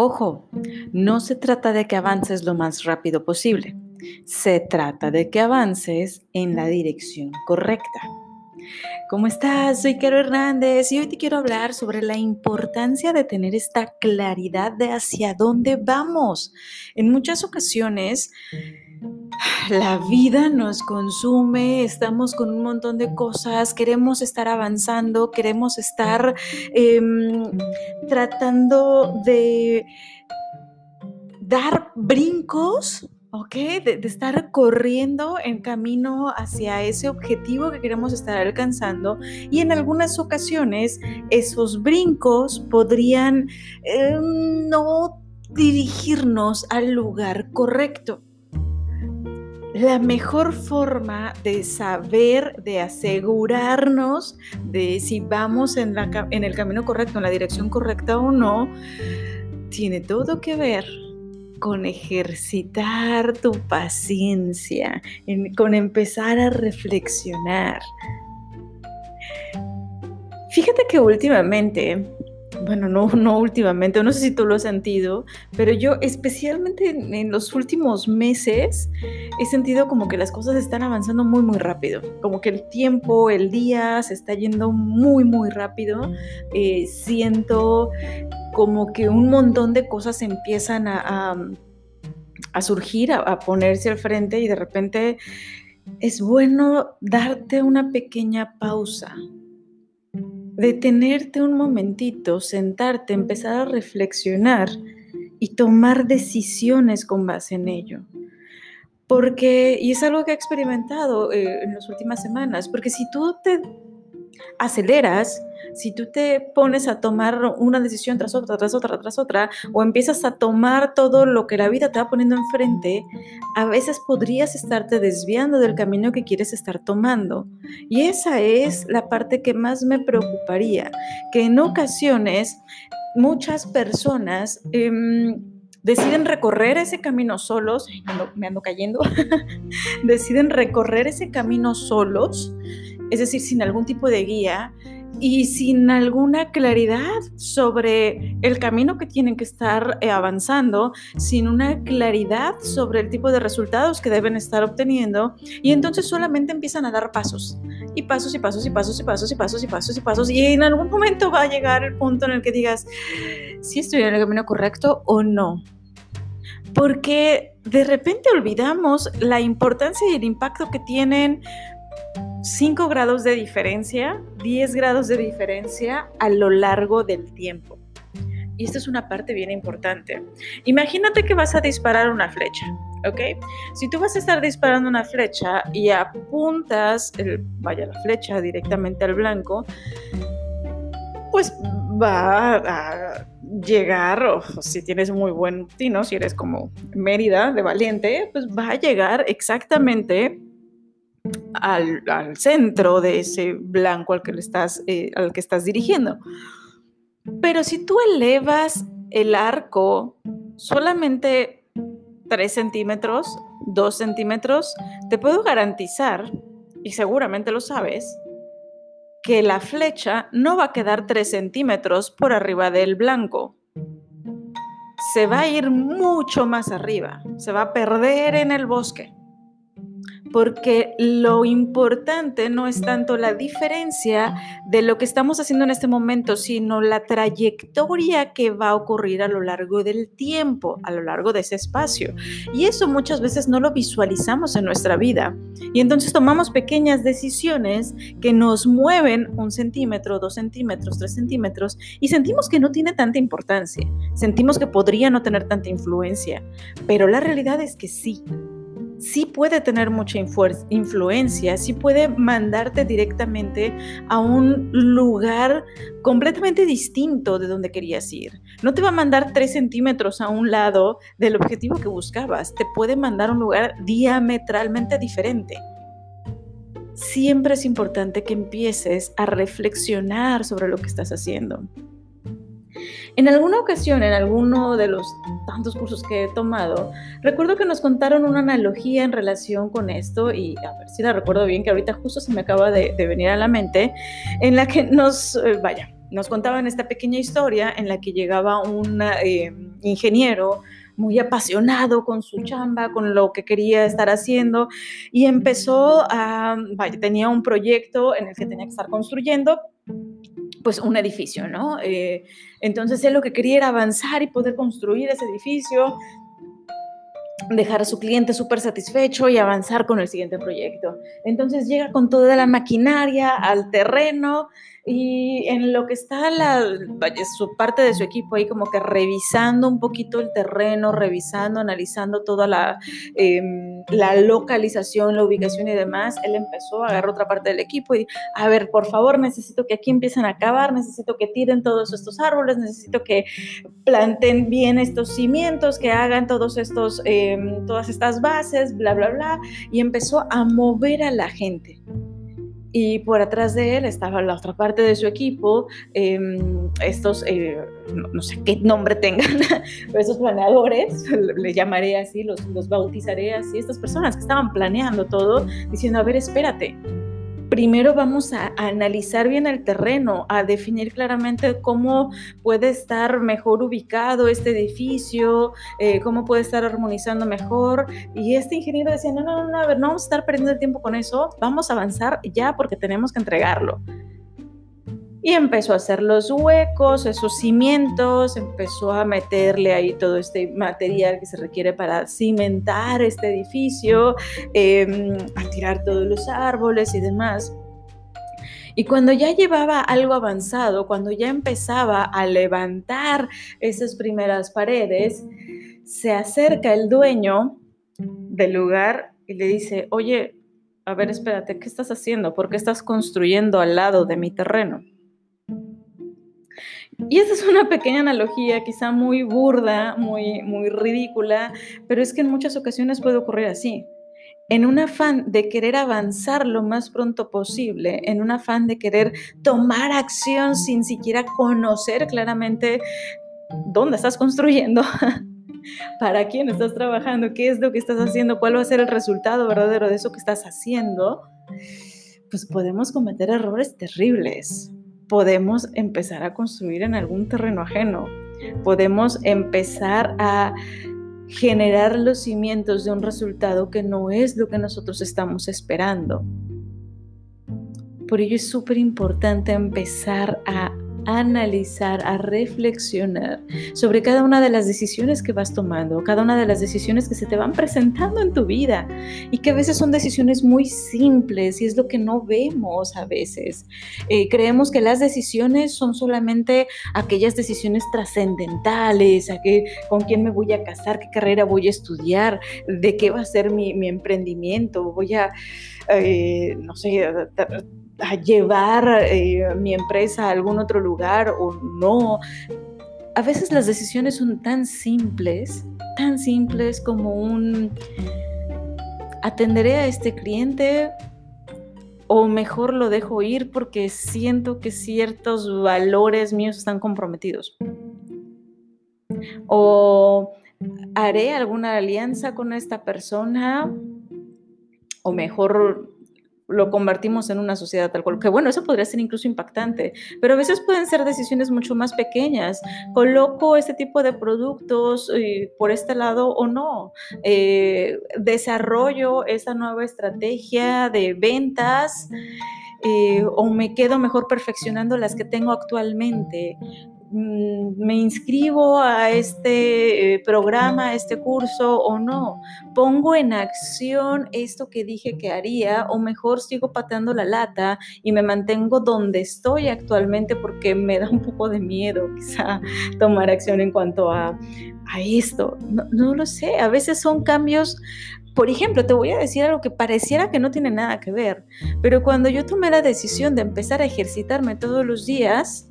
Ojo, no se trata de que avances lo más rápido posible, se trata de que avances en la dirección correcta. ¿Cómo estás? Soy Caro Hernández y hoy te quiero hablar sobre la importancia de tener esta claridad de hacia dónde vamos. En muchas ocasiones la vida nos consume, estamos con un montón de cosas, queremos estar avanzando, queremos estar em, tratando de dar brincos ¿ok? De, estar corriendo en camino hacia ese objetivo que queremos estar alcanzando y en algunas ocasiones esos brincos podrían em, no dirigirnos al lugar correcto. La mejor forma de saber, de asegurarnos de si vamos en, en el camino correcto, en la dirección correcta o no, tiene todo que ver con ejercitar tu paciencia, con empezar a reflexionar. Fíjate que últimamente, bueno, no, no últimamente, no sé si tú lo has sentido, pero yo especialmente en, los últimos meses he sentido como que las cosas están avanzando muy, muy rápido, como que el tiempo, el día se está yendo muy, muy rápido. Eh, siento como que un montón de cosas empiezan a, surgir, a, ponerse al frente y de repente es bueno darte una pequeña pausa, detenerte un momentito, sentarte, empezar a reflexionar y tomar decisiones con base en ello. Porque, y es algo que he experimentado eh, en las últimas semanas, porque si tú te aceleras, si tú te pones a tomar una decisión tras otra, tras otra, tras otra, o empiezas a tomar todo lo que la vida te va poniendo enfrente, a veces podrías estarte desviando del camino que quieres estar tomando. Y esa es la parte que más me preocuparía, que en ocasiones muchas personas... Em, deciden recorrer ese camino solos, me ando cayendo, deciden recorrer ese camino solos es decir, sin algún tipo de guía y sin alguna claridad sobre el camino que tienen que estar eh, avanzando, sin una claridad sobre el tipo de resultados que deben estar obteniendo, y entonces solamente empiezan a dar pasos, y pasos y pasos y pasos y pasos y pasos y pasos y pasos, y en algún momento va a llegar el punto en el que digas si estoy en el camino correcto o no. Porque de repente olvidamos la importancia y el impacto que tienen 5 grados de diferencia, 10 grados de diferencia a lo largo del tiempo. Y esta es una parte bien importante. Imagínate que vas a disparar una flecha, ¿ok? Si tú vas a estar disparando una flecha y apuntas, el, vaya la flecha directamente al blanco, pues va a llegar, o si tienes muy buen tino, si eres como Mérida de valiente, pues va a llegar exactamente al, centro de ese blanco al que, estás, eh, al que estás dirigiendo. Pero si tú elevas el arco solamente 3 centímetros, 2 centímetros, te puedo garantizar, y seguramente lo sabes, que la flecha no va a quedar 3 centímetros por arriba del blanco. Se va a ir mucho más arriba, se va a perder en el bosque porque lo importante no es tanto la diferencia de lo que estamos haciendo en este momento, sino la trayectoria que va a ocurrir a lo largo del tiempo, a lo largo de ese espacio. Y eso muchas veces no lo visualizamos en nuestra vida. Y entonces tomamos pequeñas decisiones que nos mueven un centímetro, dos centímetros, tres centímetros y sentimos que no tiene tanta importancia. Sentimos que podría no tener tanta influencia. Pero la realidad es que sí sí puede tener mucha influencia, sí puede mandarte directamente a un lugar completamente distinto de donde querías ir. No te va a mandar tres centímetros a un lado del objetivo que buscabas, te puede mandar a un lugar diametralmente diferente. Siempre es importante que empieces a reflexionar sobre lo que estás haciendo. En alguna ocasión, en alguno de los tantos cursos que he tomado, recuerdo que nos contaron una analogía en relación con esto, y a ver si la recuerdo bien, que ahorita justo se me acaba de, venir a la mente, en la que nos, eh, vaya, nos contaban esta pequeña historia en la que llegaba un eh, ingeniero muy apasionado con su chamba, con lo que quería estar haciendo y empezó a, vaya, tenía un proyecto en el que tenía que estar construyendo pues un edificio, ¿no? Eh, entonces él lo que quería era avanzar y poder construir ese edificio, dejar a su cliente súper satisfecho y avanzar con el siguiente proyecto. Entonces llega con toda la maquinaria al terreno y en lo que está la, su parte de su equipo ahí como que revisando un poquito el terreno, revisando, analizando toda la, em, la localización, la ubicación y demás, él empezó a agarrar otra parte del equipo y, a ver, por favor, necesito que aquí empiecen a acabar, necesito que tiren todos estos árboles, necesito que planten bien estos cimientos, que hagan todos estos, em, todas estas bases, bla, bla, bla, y empezó a mover a la gente y por atrás de él estaba la otra parte de su equipo, em, estos, eh, no, sé qué nombre tengan, pero esos planeadores, le llamaré así, los, los bautizaré así, estas personas que estaban planeando todo, diciendo, a ver, espérate, primero vamos a, analizar bien el terreno, a definir claramente cómo puede estar mejor ubicado este edificio, eh, cómo puede estar armonizando mejor. Y este ingeniero decía, no, no, no, a ver, no vamos a estar perdiendo el tiempo con eso, vamos a avanzar ya porque tenemos que entregarlo y empezó a hacer los huecos, esos cimientos, empezó a meterle ahí todo este material que se requiere para cimentar este edificio, em, a tirar todos los árboles y demás. Y cuando ya llevaba algo avanzado, cuando ya empezaba a levantar esas primeras paredes, se acerca el dueño del lugar y le dice, oye, a ver, espérate, ¿qué estás haciendo? ¿Por qué estás construyendo al lado de mi terreno? Y esa es una pequeña analogía, quizá muy burda, muy, muy ridícula, pero es que en muchas ocasiones puede ocurrir así. En un afán de querer avanzar lo más pronto posible, en un afán de querer tomar acción sin siquiera conocer claramente dónde estás construyendo, para quién estás trabajando, qué es lo que estás haciendo, cuál va a ser el resultado verdadero de eso que estás haciendo, pues podemos cometer errores terribles podemos empezar a construir en algún terreno ajeno. Podemos empezar a generar los cimientos de un resultado que no es lo que nosotros estamos esperando. Por ello es súper importante empezar a analizar, a reflexionar sobre cada una de las decisiones que vas tomando, cada una de las decisiones que se te van presentando en tu vida y que a veces son decisiones muy simples y es lo que no vemos a veces. Eh, creemos que las decisiones son solamente aquellas decisiones trascendentales, con quién me voy a casar, qué carrera voy a estudiar, de qué va a ser mi, emprendimiento, voy a, eh, no sé, a llevar eh, mi empresa a algún otro lugar o no. A veces las decisiones son tan simples, tan simples como un atenderé a este cliente o mejor lo dejo ir porque siento que ciertos valores míos están comprometidos. O haré alguna alianza con esta persona o mejor lo convertimos en una sociedad tal cual. Que bueno, eso podría ser incluso impactante, pero a veces pueden ser decisiones mucho más pequeñas. ¿Coloco este tipo de productos eh, por este lado o no? Eh, ¿Desarrollo esa nueva estrategia de ventas? Eh, o me quedo mejor perfeccionando las que tengo actualmente. Mm, me inscribo a este eh, programa, a este curso o no. Pongo en acción esto que dije que haría o mejor sigo pateando la lata y me mantengo donde estoy actualmente porque me da un poco de miedo quizá tomar acción en cuanto a, a esto. No, no lo sé, a veces son cambios por ejemplo, te voy a decir algo que pareciera que no tiene nada que ver, pero cuando yo tomé la decisión de empezar a ejercitarme todos los días,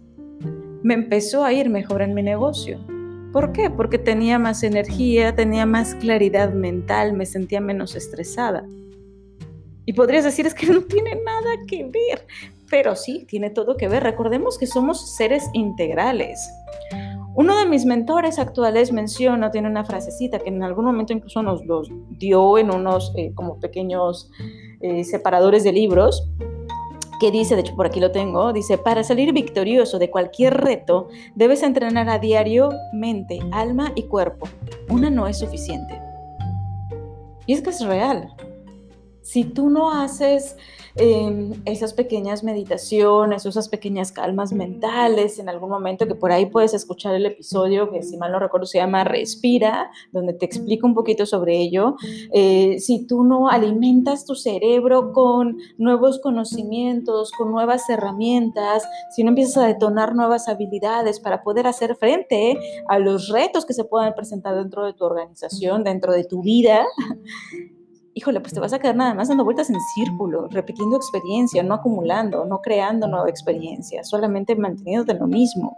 me empezó a ir mejor en mi negocio. ¿Por qué? Porque tenía más energía, tenía más claridad mental, me sentía menos estresada. Y podrías decir, es que no tiene nada que ver, pero sí, tiene todo que ver. Recordemos que somos seres integrales. Uno de mis mentores actuales menciona, tiene una frasecita que en algún momento incluso nos los dio en unos eh, como pequeños eh, separadores de libros, que dice, de hecho por aquí lo tengo, dice, para salir victorioso de cualquier reto, debes entrenar a diario mente, alma y cuerpo. Una no es suficiente. Y es que es real. Si tú no haces em, esas pequeñas meditaciones, esas pequeñas calmas mentales, en algún momento que por ahí puedes escuchar el episodio que si mal no recuerdo se llama Respira, donde te explico un poquito sobre ello, eh, si tú no alimentas tu cerebro con nuevos conocimientos, con nuevas herramientas, si no empiezas a detonar nuevas habilidades para poder hacer frente a los retos que se puedan presentar dentro de tu organización, dentro de tu vida, híjole, pues te vas a quedar nada más dando vueltas en círculo, repitiendo experiencia, no acumulando, no creando nueva experiencia, solamente manteniéndote lo mismo.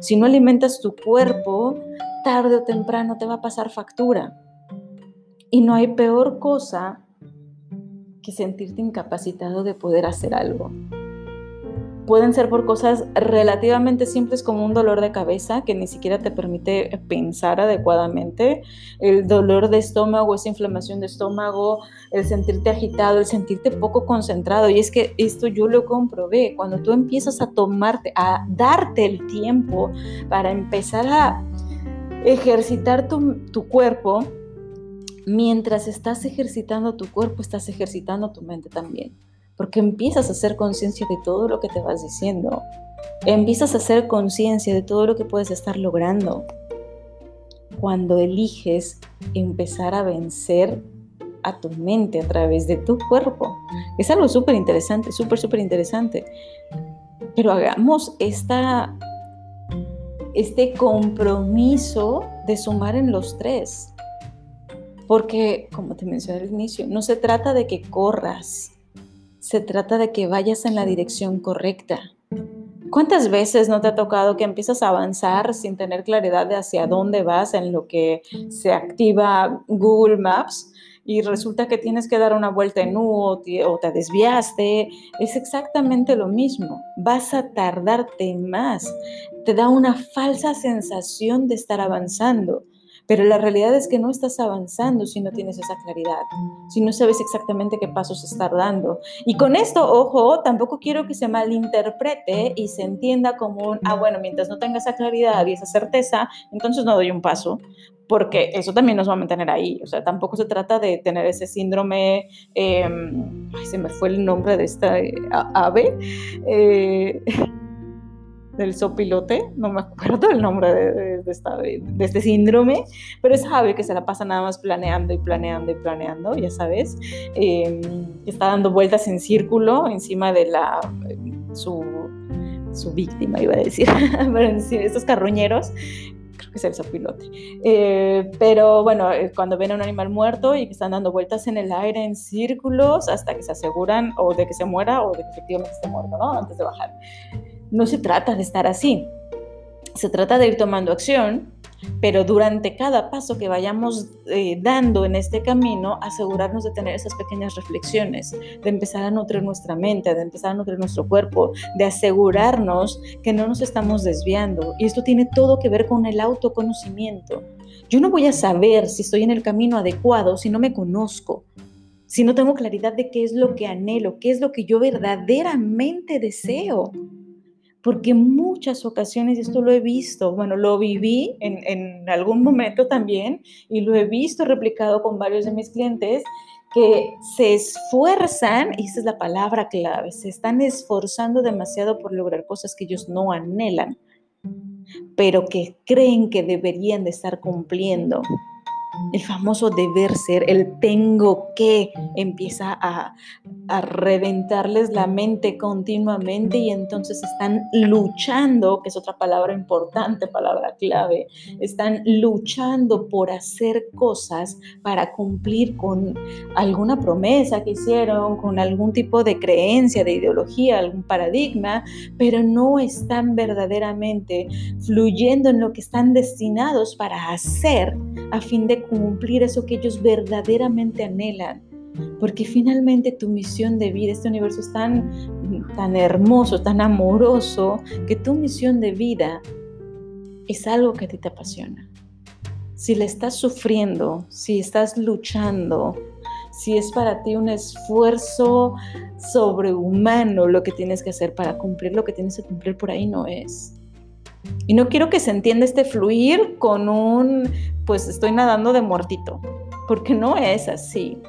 Si no alimentas tu cuerpo, tarde o temprano te va a pasar factura. Y no hay peor cosa que sentirte incapacitado de poder hacer algo. Pueden ser por cosas relativamente simples como un dolor de cabeza que ni siquiera te permite pensar adecuadamente, el dolor de estómago, esa inflamación de estómago, el sentirte agitado, el sentirte poco concentrado. Y es que esto yo lo comprobé. Cuando tú empiezas a tomarte, a darte el tiempo para empezar a ejercitar tu, tu cuerpo, mientras estás ejercitando tu cuerpo, estás ejercitando tu mente también porque empiezas a hacer conciencia de todo lo que te vas diciendo, empiezas a hacer conciencia de todo lo que puedes estar logrando. Cuando eliges empezar a vencer a tu mente a través de tu cuerpo. Es algo súper interesante, súper, súper interesante. Pero hagamos esta, este compromiso de sumar en los tres. Porque, como te mencioné al inicio, no se trata de que corras, se trata de que vayas en la dirección correcta. ¿Cuántas veces no te ha tocado que empiezas a avanzar sin tener claridad de hacia dónde vas en lo que se activa Google Maps? y resulta que tienes que dar una vuelta en U o te, desviaste, es exactamente lo mismo. Vas a tardarte más. Te da una falsa sensación de estar avanzando. Pero la realidad es que no estás avanzando si no tienes esa claridad, si no sabes exactamente qué pasos estar dando. Y con esto, ojo, tampoco quiero que se malinterprete y se entienda como un, ah, bueno, mientras no tenga esa claridad y esa certeza, entonces no doy un paso, porque eso también nos va a mantener ahí. O sea, tampoco se trata de tener ese síndrome, em, ay, se me fue el nombre de esta eh, ave. Eh, del sopilote, no me acuerdo el nombre de, de, este síndrome, pero es ave que se la pasa nada más planeando y planeando y planeando, ya sabes, em, está dando vueltas en círculo encima de la, su, su víctima, iba a decir, pero estos carroñeros, creo que es el sopilote. Eh, pero bueno, eh, cuando ven a un animal muerto y que están dando vueltas en el aire en círculos hasta que se aseguran o de que se muera o de que efectivamente esté muerto, ¿no? Antes de bajar no se trata de estar así. Se trata de ir tomando acción, pero durante cada paso que vayamos eh, dando en este camino, asegurarnos de tener esas pequeñas reflexiones, de empezar a nutrir nuestra mente, de empezar a nutrir nuestro cuerpo, de asegurarnos que no nos estamos desviando. Y esto tiene todo que ver con el autoconocimiento. Yo no voy a saber si estoy en el camino adecuado si no me conozco, si no tengo claridad de qué es lo que anhelo, qué es lo que yo verdaderamente deseo porque muchas ocasiones, esto lo he visto, bueno, lo viví en, en, algún momento también y lo he visto replicado con varios de mis clientes que se esfuerzan, y esa es la palabra clave, se están esforzando demasiado por lograr cosas que ellos no anhelan, pero que creen que deberían de estar cumpliendo el famoso deber ser, el tengo que, empieza a, reventarles la mente continuamente y entonces están luchando, que es otra palabra importante, palabra clave, están luchando por hacer cosas para cumplir con alguna promesa que hicieron, con algún tipo de creencia, de ideología, algún paradigma, pero no están verdaderamente fluyendo en lo que están destinados para hacer a fin de cumplir eso que ellos verdaderamente anhelan. Porque finalmente tu misión de vida, este universo es tan, tan hermoso, tan amoroso, que tu misión de vida es algo que a ti te apasiona. Si le estás sufriendo, si estás luchando, si es para ti un esfuerzo sobrehumano lo que tienes que hacer para cumplir lo que tienes que cumplir, por ahí no es. Y no quiero que se entienda este fluir con un, pues estoy nadando de muertito, porque no es así.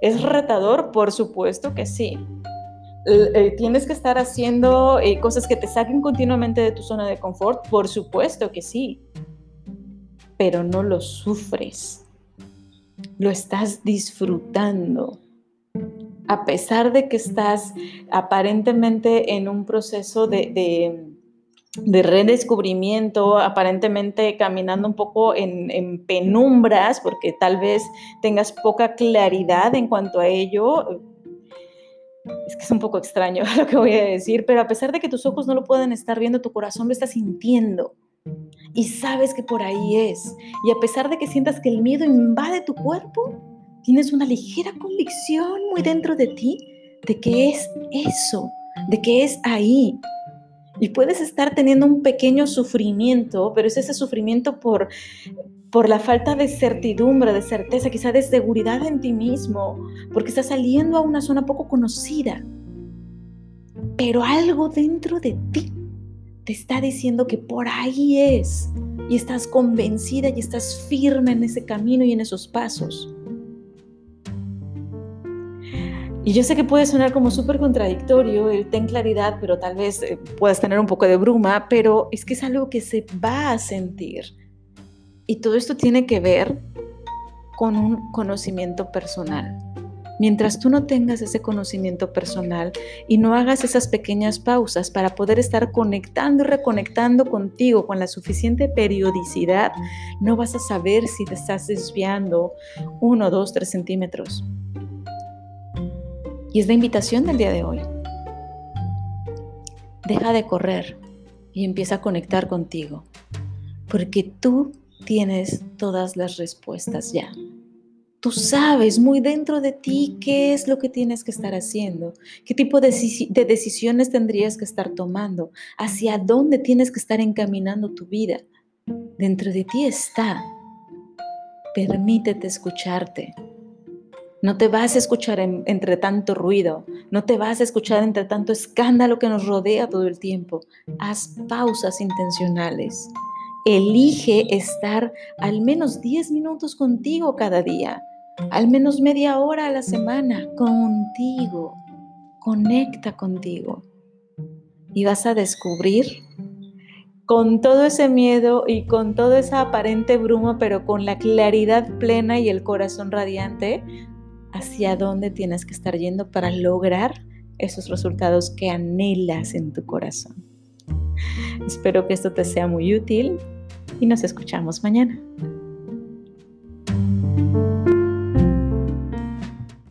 ¿Es retador? Por supuesto que sí. Eh, ¿Tienes que estar haciendo eh, cosas que te saquen continuamente de tu zona de confort? Por supuesto que sí. Pero no lo sufres. Lo estás disfrutando. A pesar de que estás aparentemente en un proceso de de redescubrimiento, aparentemente caminando un poco en, penumbras, porque tal vez tengas poca claridad en cuanto a ello. Es que es un poco extraño lo que voy a decir, pero a pesar de que tus ojos no lo pueden estar viendo, tu corazón lo está sintiendo y sabes que por ahí es. Y a pesar de que sientas que el miedo invade tu cuerpo, tienes una ligera convicción muy dentro de ti de que es eso, de que es ahí, y puedes estar teniendo un pequeño sufrimiento, pero es ese sufrimiento por, por la falta de certidumbre, de certeza, quizá de seguridad en ti mismo, porque estás saliendo a una zona poco conocida. Pero algo dentro de ti te está diciendo que por ahí es y estás convencida y estás firme en ese camino y en esos pasos. Y yo sé que puede sonar como súper contradictorio el ten claridad, pero tal vez eh, puedas tener un poco de bruma, pero es que es algo que se va a sentir. Y todo esto tiene que ver con un conocimiento personal. Mientras tú no tengas ese conocimiento personal y no hagas esas pequeñas pausas para poder estar conectando y reconectando contigo con la suficiente periodicidad, no vas a saber si te estás desviando uno, dos, tres centímetros. Y es la invitación del día de hoy. Deja de correr y empieza a conectar contigo, porque tú tienes todas las respuestas ya. Tú sabes muy dentro de ti qué es lo que tienes que estar haciendo, qué tipo de, decisiones tendrías que estar tomando, hacia dónde tienes que estar encaminando tu vida. Dentro de ti está. Permítete escucharte. No te vas a escuchar entre tanto ruido, no te vas a escuchar entre tanto escándalo que nos rodea todo el tiempo. Haz pausas intencionales. Elige estar al menos 10 minutos contigo cada día, al menos media hora a la semana contigo. Conecta contigo. Y vas a descubrir con todo ese miedo y con toda esa aparente bruma, pero con la claridad plena y el corazón radiante, hacia dónde tienes que estar yendo para lograr esos resultados que anhelas en tu corazón. Espero que esto te sea muy útil y nos escuchamos mañana.